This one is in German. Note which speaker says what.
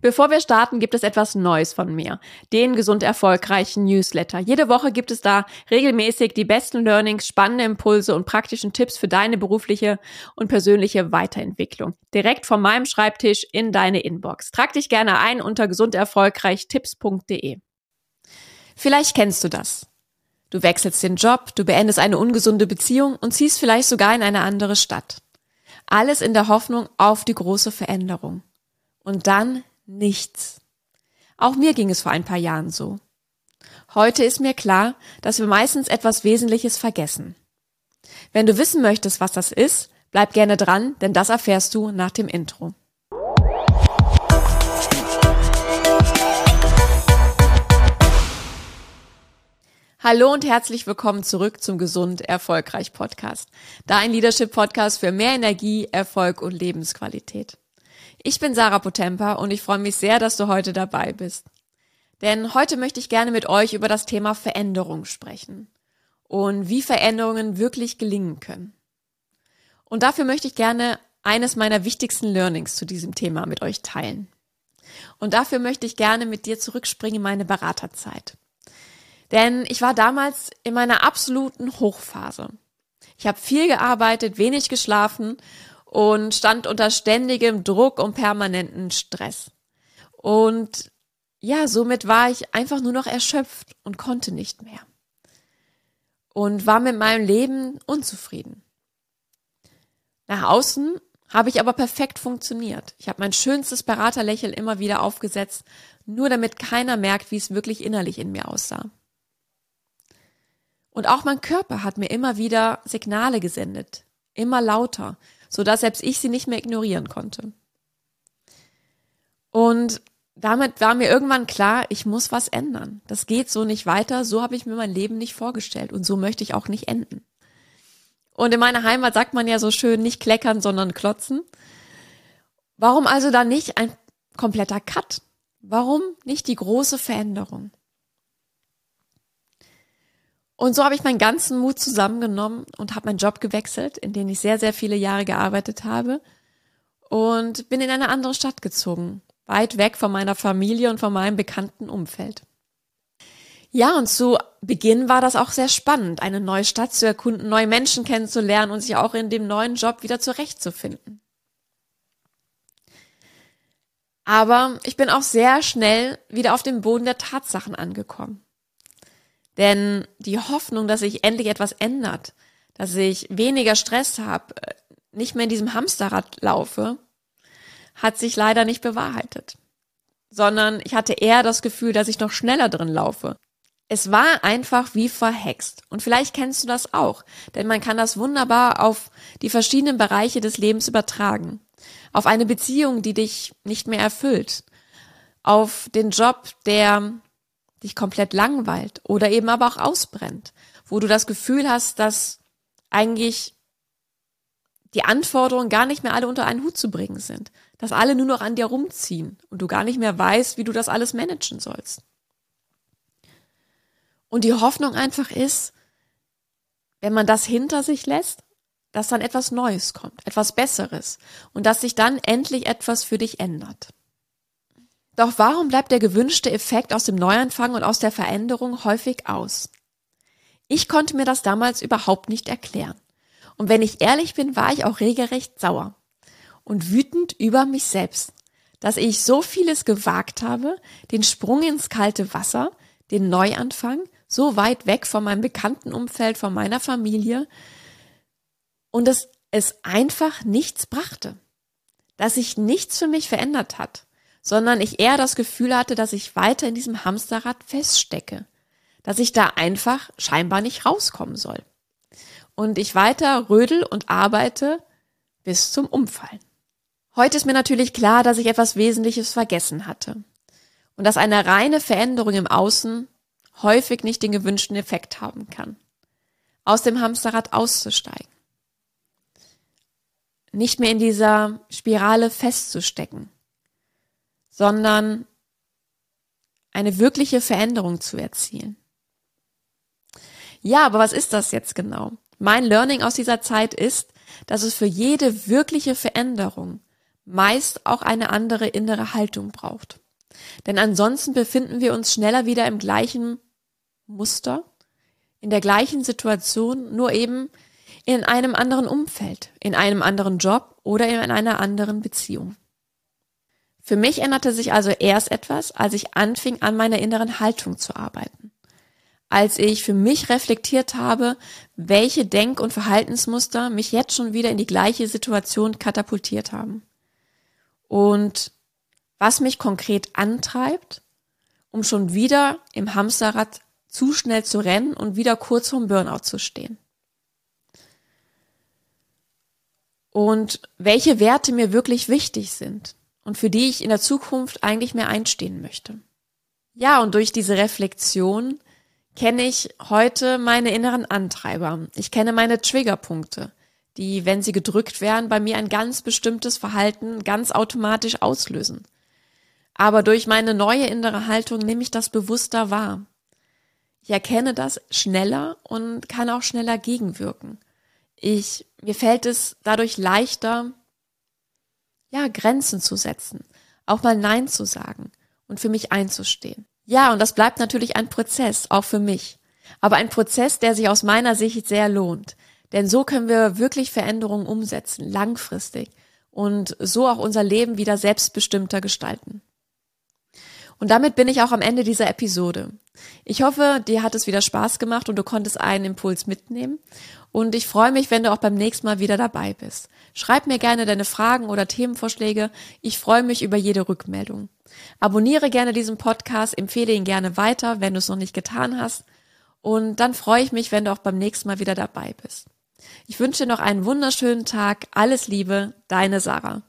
Speaker 1: Bevor wir starten, gibt es etwas Neues von mir. Den gesund erfolgreichen Newsletter. Jede Woche gibt es da regelmäßig die besten Learnings, spannende Impulse und praktischen Tipps für deine berufliche und persönliche Weiterentwicklung. Direkt von meinem Schreibtisch in deine Inbox. Trag dich gerne ein unter gesunderfolgreichtipps.de. Vielleicht kennst du das. Du wechselst den Job, du beendest eine ungesunde Beziehung und ziehst vielleicht sogar in eine andere Stadt. Alles in der Hoffnung auf die große Veränderung. Und dann nichts. Auch mir ging es vor ein paar Jahren so. Heute ist mir klar, dass wir meistens etwas Wesentliches vergessen. Wenn du wissen möchtest, was das ist, bleib gerne dran, denn das erfährst du nach dem Intro. Hallo und herzlich willkommen zurück zum Gesund Erfolgreich Podcast. Dein Leadership Podcast für mehr Energie, Erfolg und Lebensqualität. Ich bin Sarah Potempa und ich freue mich sehr, dass du heute dabei bist. Denn heute möchte ich gerne mit euch über das Thema Veränderung sprechen und wie Veränderungen wirklich gelingen können. Und dafür möchte ich gerne eines meiner wichtigsten Learnings zu diesem Thema mit euch teilen. Und dafür möchte ich gerne mit dir zurückspringen in meine Beraterzeit. Denn ich war damals in meiner absoluten Hochphase. Ich habe viel gearbeitet, wenig geschlafen und stand unter ständigem Druck und permanenten Stress. Und ja, somit war ich einfach nur noch erschöpft und konnte nicht mehr. Und war mit meinem Leben unzufrieden. Nach außen habe ich aber perfekt funktioniert. Ich habe mein schönstes Beraterlächeln immer wieder aufgesetzt, nur damit keiner merkt, wie es wirklich innerlich in mir aussah. Und auch mein Körper hat mir immer wieder Signale gesendet, immer lauter, so dass selbst ich sie nicht mehr ignorieren konnte. Und damit war mir irgendwann klar, ich muss was ändern. Das geht so nicht weiter, so habe ich mir mein Leben nicht vorgestellt und so möchte ich auch nicht enden. Und in meiner Heimat sagt man ja so schön, nicht kleckern, sondern klotzen. Warum also dann nicht ein kompletter Cut? Warum nicht die große Veränderung? Und so habe ich meinen ganzen Mut zusammengenommen und habe meinen Job gewechselt, in den ich sehr, sehr viele Jahre gearbeitet habe und bin in eine andere Stadt gezogen, weit weg von meiner Familie und von meinem bekannten Umfeld. Ja, und zu Beginn war das auch sehr spannend, eine neue Stadt zu erkunden, neue Menschen kennenzulernen und sich auch in dem neuen Job wieder zurechtzufinden. Aber ich bin auch sehr schnell wieder auf dem Boden der Tatsachen angekommen. Denn die Hoffnung, dass sich endlich etwas ändert, dass ich weniger Stress habe, nicht mehr in diesem Hamsterrad laufe, hat sich leider nicht bewahrheitet. Sondern ich hatte eher das Gefühl, dass ich noch schneller drin laufe. Es war einfach wie verhext. Und vielleicht kennst du das auch, denn man kann das wunderbar auf die verschiedenen Bereiche des Lebens übertragen. Auf eine Beziehung, die dich nicht mehr erfüllt. Auf den Job, der dich komplett langweilt oder eben aber auch ausbrennt, wo du das Gefühl hast, dass eigentlich die Anforderungen gar nicht mehr alle unter einen Hut zu bringen sind, dass alle nur noch an dir rumziehen und du gar nicht mehr weißt, wie du das alles managen sollst. Und die Hoffnung einfach ist, wenn man das hinter sich lässt, dass dann etwas Neues kommt, etwas Besseres und dass sich dann endlich etwas für dich ändert. Doch warum bleibt der gewünschte Effekt aus dem Neuanfang und aus der Veränderung häufig aus? Ich konnte mir das damals überhaupt nicht erklären. Und wenn ich ehrlich bin, war ich auch regelrecht sauer und wütend über mich selbst, dass ich so vieles gewagt habe, den Sprung ins kalte Wasser, den Neuanfang, so weit weg von meinem bekannten Umfeld, von meiner Familie und dass es einfach nichts brachte, dass sich nichts für mich verändert hat sondern ich eher das Gefühl hatte, dass ich weiter in diesem Hamsterrad feststecke, dass ich da einfach scheinbar nicht rauskommen soll. Und ich weiter rödel und arbeite bis zum Umfallen. Heute ist mir natürlich klar, dass ich etwas Wesentliches vergessen hatte und dass eine reine Veränderung im Außen häufig nicht den gewünschten Effekt haben kann. Aus dem Hamsterrad auszusteigen. Nicht mehr in dieser Spirale festzustecken sondern eine wirkliche Veränderung zu erzielen. Ja, aber was ist das jetzt genau? Mein Learning aus dieser Zeit ist, dass es für jede wirkliche Veränderung meist auch eine andere innere Haltung braucht. Denn ansonsten befinden wir uns schneller wieder im gleichen Muster, in der gleichen Situation, nur eben in einem anderen Umfeld, in einem anderen Job oder in einer anderen Beziehung. Für mich änderte sich also erst etwas, als ich anfing, an meiner inneren Haltung zu arbeiten. Als ich für mich reflektiert habe, welche Denk- und Verhaltensmuster mich jetzt schon wieder in die gleiche Situation katapultiert haben. Und was mich konkret antreibt, um schon wieder im Hamsterrad zu schnell zu rennen und wieder kurz vorm Burnout zu stehen. Und welche Werte mir wirklich wichtig sind und für die ich in der Zukunft eigentlich mehr einstehen möchte. Ja, und durch diese Reflexion kenne ich heute meine inneren Antreiber. Ich kenne meine Triggerpunkte, die, wenn sie gedrückt werden, bei mir ein ganz bestimmtes Verhalten ganz automatisch auslösen. Aber durch meine neue innere Haltung nehme ich das bewusster wahr. Ich erkenne das schneller und kann auch schneller gegenwirken. Ich, mir fällt es dadurch leichter, ja, Grenzen zu setzen, auch mal Nein zu sagen und für mich einzustehen. Ja, und das bleibt natürlich ein Prozess, auch für mich. Aber ein Prozess, der sich aus meiner Sicht sehr lohnt. Denn so können wir wirklich Veränderungen umsetzen, langfristig und so auch unser Leben wieder selbstbestimmter gestalten. Und damit bin ich auch am Ende dieser Episode. Ich hoffe, dir hat es wieder Spaß gemacht und du konntest einen Impuls mitnehmen. Und ich freue mich, wenn du auch beim nächsten Mal wieder dabei bist. Schreib mir gerne deine Fragen oder Themenvorschläge. Ich freue mich über jede Rückmeldung. Abonniere gerne diesen Podcast, empfehle ihn gerne weiter, wenn du es noch nicht getan hast. Und dann freue ich mich, wenn du auch beim nächsten Mal wieder dabei bist. Ich wünsche dir noch einen wunderschönen Tag. Alles Liebe, deine Sarah.